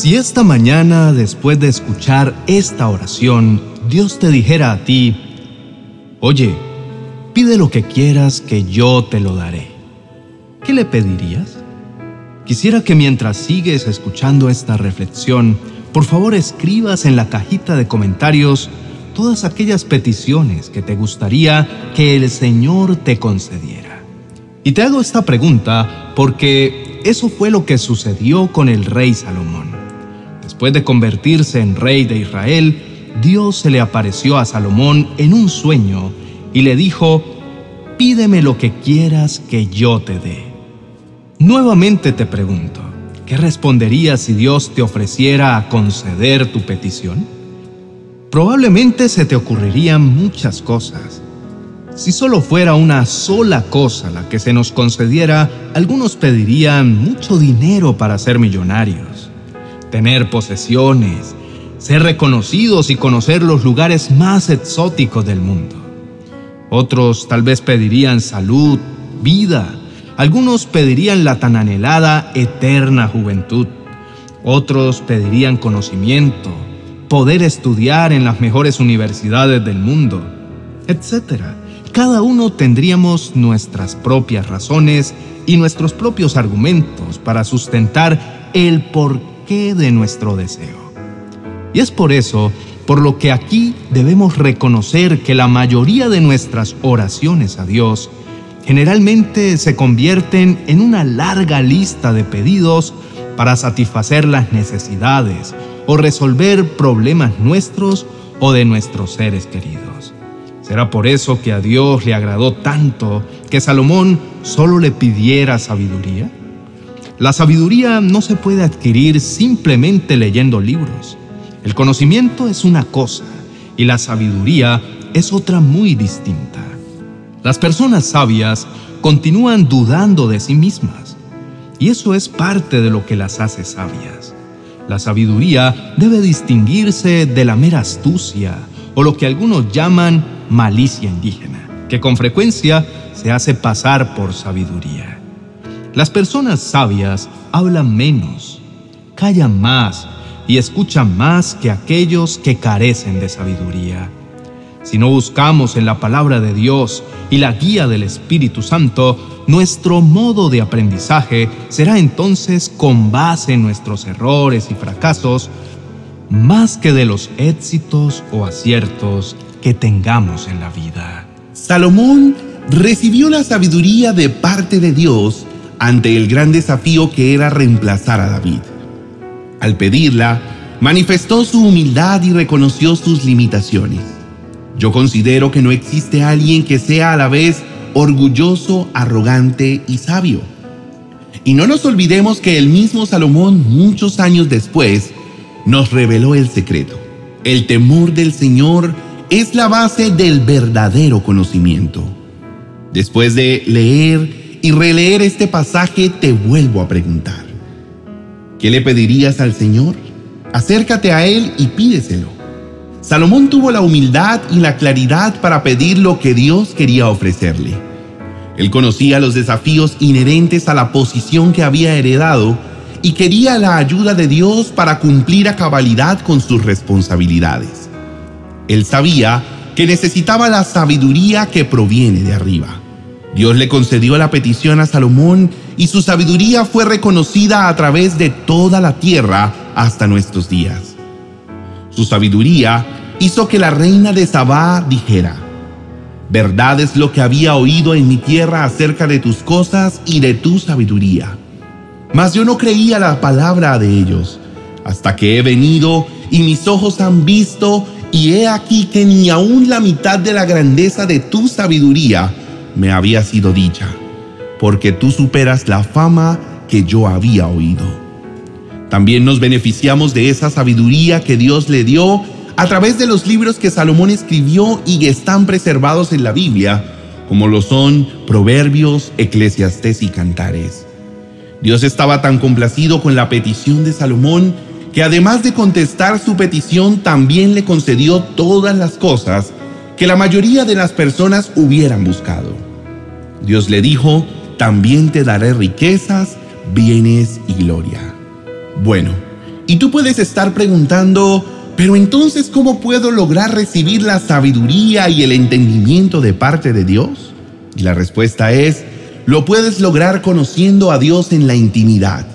Si esta mañana, después de escuchar esta oración, Dios te dijera a ti, oye, pide lo que quieras que yo te lo daré, ¿qué le pedirías? Quisiera que mientras sigues escuchando esta reflexión, por favor escribas en la cajita de comentarios todas aquellas peticiones que te gustaría que el Señor te concediera. Y te hago esta pregunta porque eso fue lo que sucedió con el rey Salomón. Después de convertirse en rey de Israel, Dios se le apareció a Salomón en un sueño y le dijo, pídeme lo que quieras que yo te dé. Nuevamente te pregunto, ¿qué responderías si Dios te ofreciera a conceder tu petición? Probablemente se te ocurrirían muchas cosas. Si solo fuera una sola cosa la que se nos concediera, algunos pedirían mucho dinero para ser millonarios, tener posesiones, ser reconocidos y conocer los lugares más exóticos del mundo. Otros tal vez pedirían salud, vida. Algunos pedirían la tan anhelada eterna juventud. Otros pedirían conocimiento, poder estudiar en las mejores universidades del mundo, etc. Cada uno tendríamos nuestras propias razones y nuestros propios argumentos para sustentar el de nuestro deseo. Y es por eso por lo que aquí debemos reconocer que la mayoría de nuestras oraciones a Dios generalmente se convierten en una larga lista de pedidos para satisfacer las necesidades o resolver problemas nuestros o de nuestros seres queridos. ¿Será por eso que a Dios le agradó tanto que Salomón solo le pidiera sabiduría? La sabiduría no se puede adquirir simplemente leyendo libros. El conocimiento es una cosa y la sabiduría es otra muy distinta. Las personas sabias continúan dudando de sí mismas y eso es parte de lo que las hace sabias. La sabiduría debe distinguirse de la mera astucia o lo que algunos llaman malicia indígena, que con frecuencia se hace pasar por sabiduría. Las personas sabias hablan menos, callan más y escuchan más que aquellos que carecen de sabiduría. Si no buscamos en la palabra de Dios y la guía del Espíritu Santo, nuestro modo de aprendizaje será entonces con base en nuestros errores y fracasos, más que de los éxitos o aciertos que tengamos en la vida. Salomón recibió la sabiduría de parte de Dios ante el gran desafío que era reemplazar a David. Al pedirla, manifestó su humildad y reconoció sus limitaciones. Yo considero que no existe alguien que sea a la vez orgulloso, arrogante y sabio. Y no nos olvidemos que el mismo Salomón, muchos años después, nos reveló el secreto. El temor del Señor es la base del verdadero conocimiento. Después de leer y releer este pasaje, te vuelvo a preguntar. ¿Qué le pedirías al Señor? Acércate a Él y pídeselo. Salomón tuvo la humildad y la claridad para pedir lo que Dios quería ofrecerle. Él conocía los desafíos inherentes a la posición que había heredado y quería la ayuda de Dios para cumplir a cabalidad con sus responsabilidades. Él sabía que necesitaba la sabiduría que proviene de arriba. Dios le concedió la petición a Salomón y su sabiduría fue reconocida a través de toda la tierra hasta nuestros días. Su sabiduría hizo que la reina de Sabá dijera, Verdad es lo que había oído en mi tierra acerca de tus cosas y de tu sabiduría. Mas yo no creía la palabra de ellos, hasta que he venido y mis ojos han visto, y he aquí que ni aun la mitad de la grandeza de tu sabiduría me había sido dicha, porque tú superas la fama que yo había oído. También nos beneficiamos de esa sabiduría que Dios le dio a través de los libros que Salomón escribió y están preservados en la Biblia, como lo son Proverbios, Eclesiastés y Cantares. Dios estaba tan complacido con la petición de Salomón que además de contestar su petición también le concedió todas las cosas que la mayoría de las personas hubieran buscado. Dios le dijo, también te daré riquezas, bienes y gloria. Bueno, Y tú puedes estar preguntando, pero entonces, ¿cómo puedo lograr recibir la sabiduría y el entendimiento de parte de Dios? Y la respuesta es, lo puedes lograr conociendo a Dios en la intimidad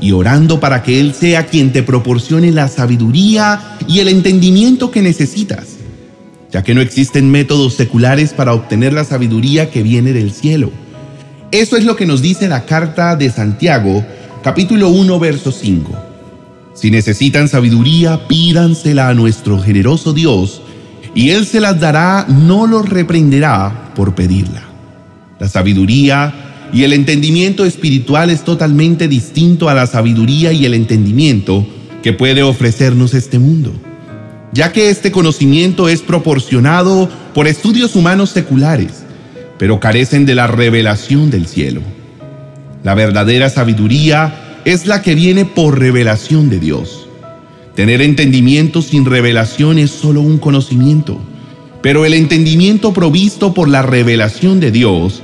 y orando para que Él sea quien te proporcione la sabiduría y el entendimiento que necesitas, ya que no existen métodos seculares para obtener la sabiduría que viene del cielo. Eso es lo que nos dice la carta de Santiago, capítulo 1, verso 5. Si necesitan sabiduría, pídansela a nuestro generoso Dios, y Él se las dará, no los reprenderá por pedirla. La sabiduría y el entendimiento espiritual es totalmente distinto a la sabiduría y el entendimiento que puede ofrecernos este mundo, ya que este conocimiento es proporcionado por estudios humanos seculares, pero carecen de la revelación del cielo. La verdadera sabiduría es la que viene por revelación de Dios. Tener entendimiento sin revelación es solo un conocimiento, pero el entendimiento provisto por la revelación de Dios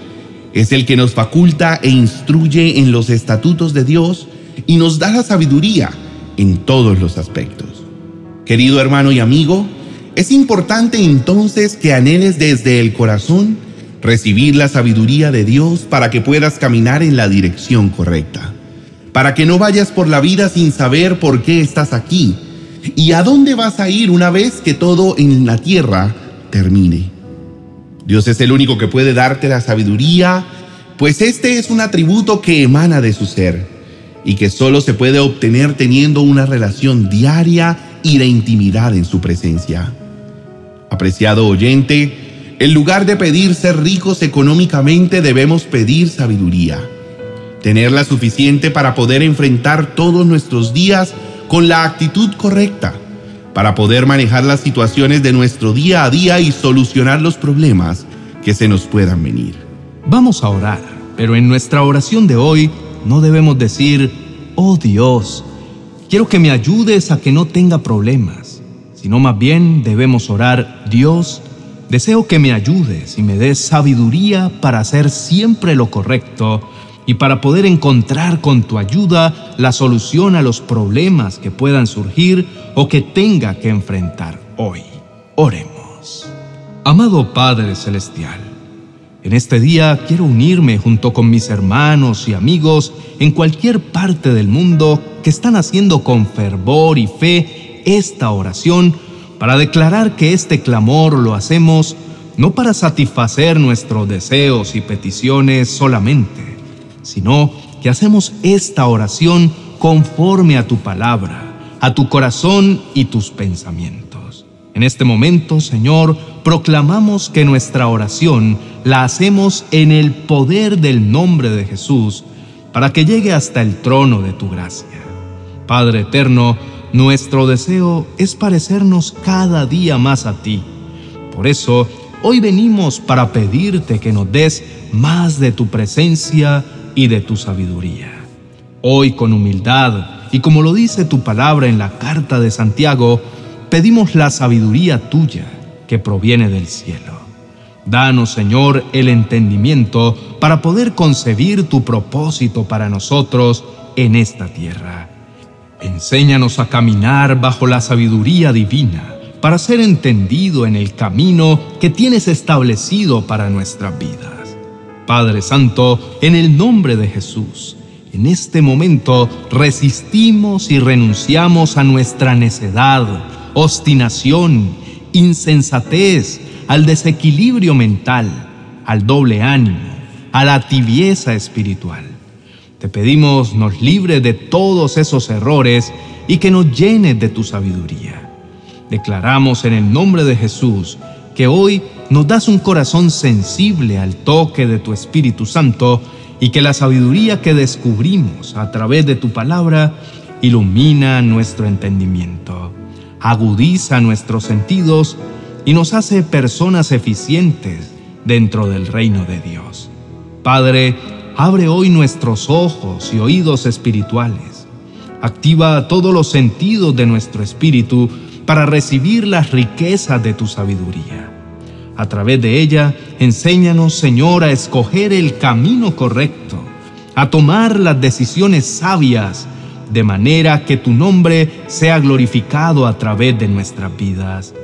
es el que nos faculta e instruye en los estatutos de Dios y nos da la sabiduría en todos los aspectos. Querido hermano y amigo, es importante entonces que anheles desde el corazón recibir la sabiduría de Dios para que puedas caminar en la dirección correcta, para que no vayas por la vida sin saber por qué estás aquí y a dónde vas a ir una vez que todo en la tierra termine. Dios es el único que puede darte la sabiduría, pues este es un atributo que emana de su ser y que solo se puede obtener teniendo una relación diaria y de intimidad en su presencia. Apreciado oyente, en lugar de pedir ser ricos económicamente debemos pedir sabiduría, tenerla suficiente para poder enfrentar todos nuestros días con la actitud correcta para poder manejar las situaciones de nuestro día a día y solucionar los problemas que se nos puedan venir. Vamos a orar, pero en nuestra oración de hoy no debemos decir, oh Dios, quiero que me ayudes a que no tenga problemas, sino más bien debemos orar, Dios, deseo que me ayudes y me des sabiduría para hacer siempre lo correcto y para poder encontrar con tu ayuda la solución a los problemas que puedan surgir o que tenga que enfrentar hoy. Oremos. Amado Padre Celestial, en este día quiero unirme junto con mis hermanos y amigos en cualquier parte del mundo que están haciendo con fervor y fe esta oración para declarar que este clamor lo hacemos no para satisfacer nuestros deseos y peticiones solamente, sino que hacemos esta oración conforme a tu palabra a tu corazón y tus pensamientos. En este momento, Señor, proclamamos que nuestra oración la hacemos en el poder del nombre de Jesús para que llegue hasta el trono de tu gracia. Padre eterno, nuestro deseo es parecernos cada día más a ti. Por eso, hoy venimos para pedirte que nos des más de tu presencia y de tu sabiduría. Hoy con humildad, y como lo dice tu palabra en la carta de Santiago, pedimos la sabiduría tuya que proviene del cielo. Danos, Señor, el entendimiento para poder concebir tu propósito para nosotros en esta tierra. Enséñanos a caminar bajo la sabiduría divina para ser entendido en el camino que tienes establecido para nuestras vidas. Padre Santo, en el nombre de Jesús, en este momento resistimos y renunciamos a nuestra necedad, obstinación, insensatez, al desequilibrio mental, al doble ánimo, a la tibieza espiritual. Te pedimos nos libre de todos esos errores y que nos llenes de tu sabiduría. Declaramos en el nombre de Jesús que hoy nos das un corazón sensible al toque de tu Espíritu Santo y que la sabiduría que descubrimos a través de tu palabra ilumina nuestro entendimiento, agudiza nuestros sentidos y nos hace personas eficientes dentro del reino de Dios. Padre, abre hoy nuestros ojos y oídos espirituales. Activa todos los sentidos de nuestro espíritu para recibir las riquezas de tu sabiduría. A través de ella, enséñanos, Señor, a escoger el camino correcto, a tomar las decisiones sabias de manera que tu nombre sea glorificado a través de nuestras vidas.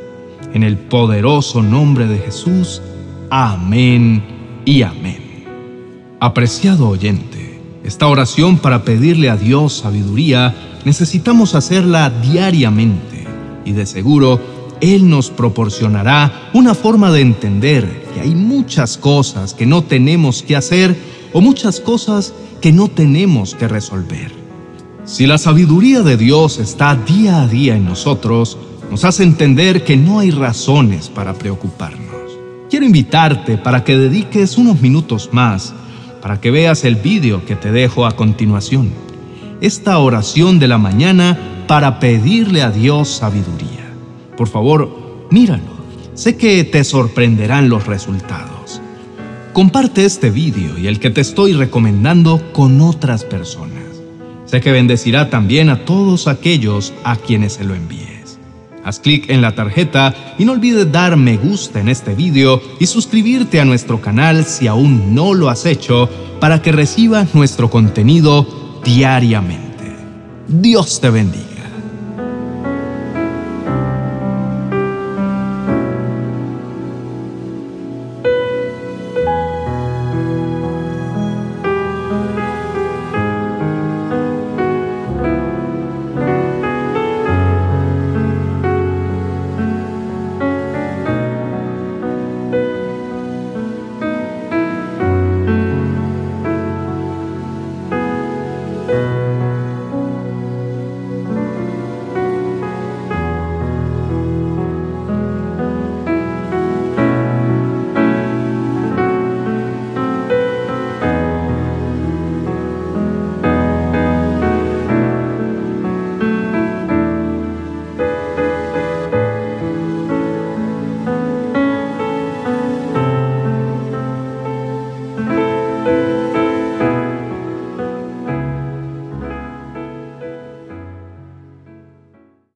En el poderoso nombre de Jesús. Amén y amén. Apreciado oyente, esta oración para pedirle a Dios sabiduría necesitamos hacerla diariamente y de seguro Él nos proporcionará una forma de entender que hay muchas cosas que no tenemos que hacer o muchas cosas que no tenemos que resolver. Si la sabiduría de Dios está día a día en nosotros, nos hace entender que no hay razones para preocuparnos. Quiero invitarte para que dediques unos minutos más para que veas el vídeo que te dejo a continuación. Esta oración de la mañana para pedirle a Dios sabiduría. Por favor, míralo. Sé que te sorprenderán los resultados. Comparte este vídeo y el que te estoy recomendando con otras personas. Sé que bendecirá también a todos aquellos a quienes se lo envíes. Haz clic en la tarjeta y no olvides dar me gusta en este vídeo y suscribirte a nuestro canal si aún no lo has hecho para que recibas nuestro contenido diariamente. Dios te bendiga.